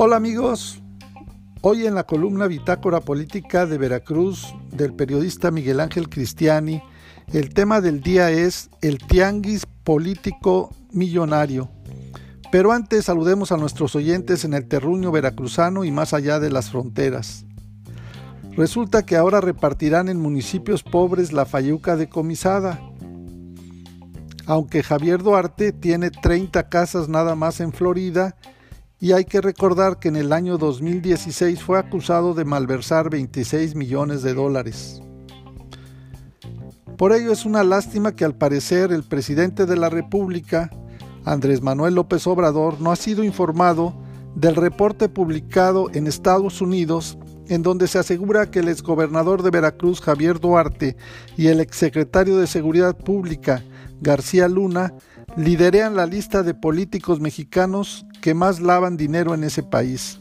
Hola amigos, hoy en la columna Bitácora Política de Veracruz del periodista Miguel Ángel Cristiani, el tema del día es el tianguis político millonario. Pero antes saludemos a nuestros oyentes en el terruño veracruzano y más allá de las fronteras. Resulta que ahora repartirán en municipios pobres la fayuca decomisada. Aunque Javier Duarte tiene 30 casas nada más en Florida, y hay que recordar que en el año 2016 fue acusado de malversar 26 millones de dólares. Por ello es una lástima que al parecer el presidente de la República, Andrés Manuel López Obrador, no ha sido informado del reporte publicado en Estados Unidos en donde se asegura que el exgobernador de Veracruz, Javier Duarte, y el exsecretario de Seguridad Pública, García Luna, liderean la lista de políticos mexicanos que más lavan dinero en ese país.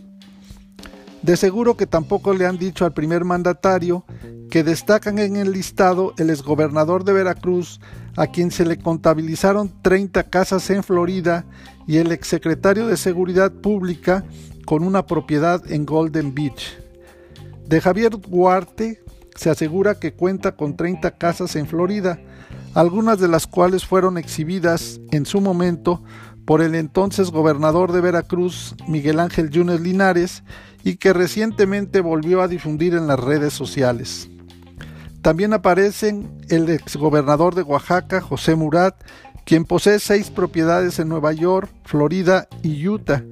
De seguro que tampoco le han dicho al primer mandatario que destacan en el listado el exgobernador de Veracruz, a quien se le contabilizaron 30 casas en Florida, y el exsecretario de Seguridad Pública con una propiedad en Golden Beach. De Javier Duarte se asegura que cuenta con 30 casas en Florida, algunas de las cuales fueron exhibidas en su momento por el entonces gobernador de Veracruz, Miguel Ángel Yunes Linares, y que recientemente volvió a difundir en las redes sociales. También aparecen el exgobernador de Oaxaca, José Murat, quien posee seis propiedades en Nueva York, Florida y Utah,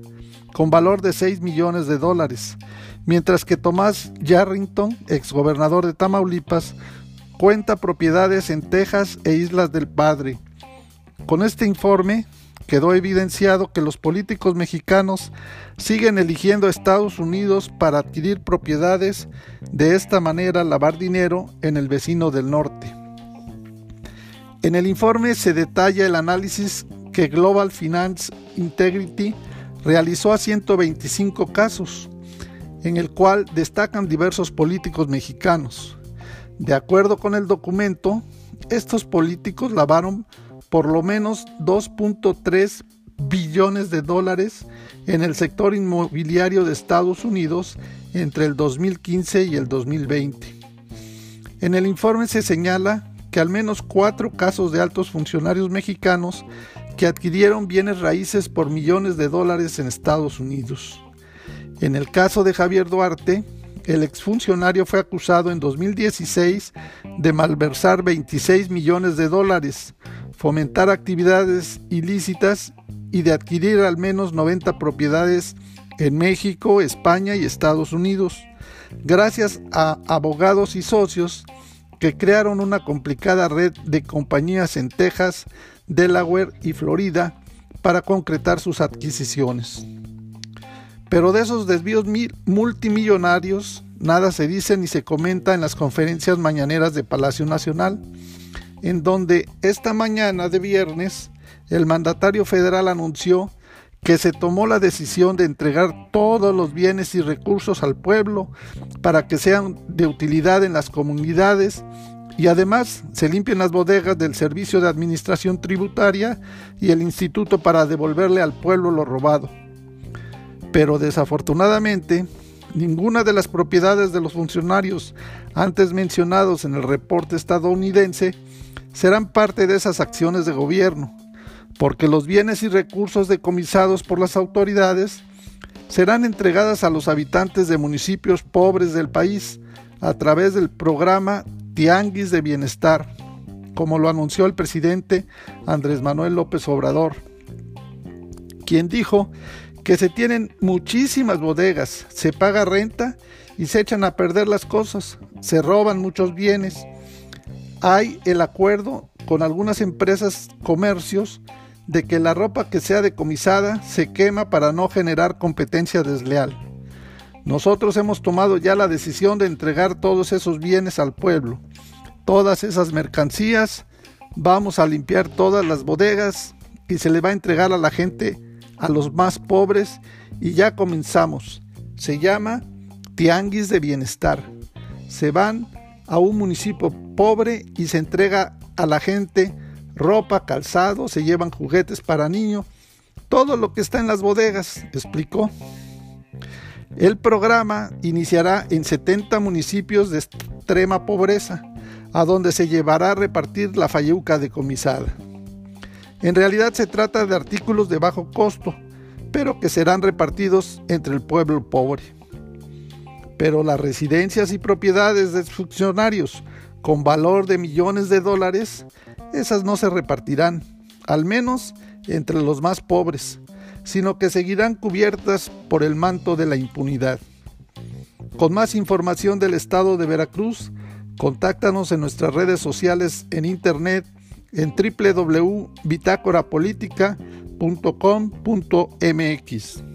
con valor de 6 millones de dólares, mientras que Tomás Yarrington, exgobernador de Tamaulipas, cuenta propiedades en Texas e Islas del Padre. Con este informe quedó evidenciado que los políticos mexicanos siguen eligiendo a Estados Unidos para adquirir propiedades, de esta manera lavar dinero en el vecino del norte. En el informe se detalla el análisis que Global Finance Integrity realizó a 125 casos, en el cual destacan diversos políticos mexicanos. De acuerdo con el documento, estos políticos lavaron por lo menos 2.3 billones de dólares en el sector inmobiliario de Estados Unidos entre el 2015 y el 2020. En el informe se señala que al menos cuatro casos de altos funcionarios mexicanos que adquirieron bienes raíces por millones de dólares en Estados Unidos. En el caso de Javier Duarte, el exfuncionario fue acusado en 2016 de malversar 26 millones de dólares, fomentar actividades ilícitas y de adquirir al menos 90 propiedades en México, España y Estados Unidos, gracias a abogados y socios que crearon una complicada red de compañías en Texas, Delaware y Florida para concretar sus adquisiciones. Pero de esos desvíos multimillonarios nada se dice ni se comenta en las conferencias mañaneras de Palacio Nacional, en donde esta mañana de viernes el mandatario federal anunció que se tomó la decisión de entregar todos los bienes y recursos al pueblo para que sean de utilidad en las comunidades y además se limpien las bodegas del Servicio de Administración Tributaria y el Instituto para devolverle al pueblo lo robado pero desafortunadamente ninguna de las propiedades de los funcionarios antes mencionados en el reporte estadounidense serán parte de esas acciones de gobierno, porque los bienes y recursos decomisados por las autoridades serán entregadas a los habitantes de municipios pobres del país a través del programa Tianguis de Bienestar, como lo anunció el presidente Andrés Manuel López Obrador, quien dijo que se tienen muchísimas bodegas, se paga renta y se echan a perder las cosas, se roban muchos bienes. Hay el acuerdo con algunas empresas, comercios, de que la ropa que sea decomisada se quema para no generar competencia desleal. Nosotros hemos tomado ya la decisión de entregar todos esos bienes al pueblo, todas esas mercancías, vamos a limpiar todas las bodegas y se le va a entregar a la gente a los más pobres y ya comenzamos. Se llama Tianguis de Bienestar. Se van a un municipio pobre y se entrega a la gente ropa, calzado, se llevan juguetes para niños, todo lo que está en las bodegas, explicó. El programa iniciará en 70 municipios de extrema pobreza, a donde se llevará a repartir la fayuca decomisada. En realidad se trata de artículos de bajo costo, pero que serán repartidos entre el pueblo pobre. Pero las residencias y propiedades de funcionarios con valor de millones de dólares, esas no se repartirán, al menos entre los más pobres, sino que seguirán cubiertas por el manto de la impunidad. Con más información del estado de Veracruz, contáctanos en nuestras redes sociales en internet en www.bitácorapolítica.com.mx.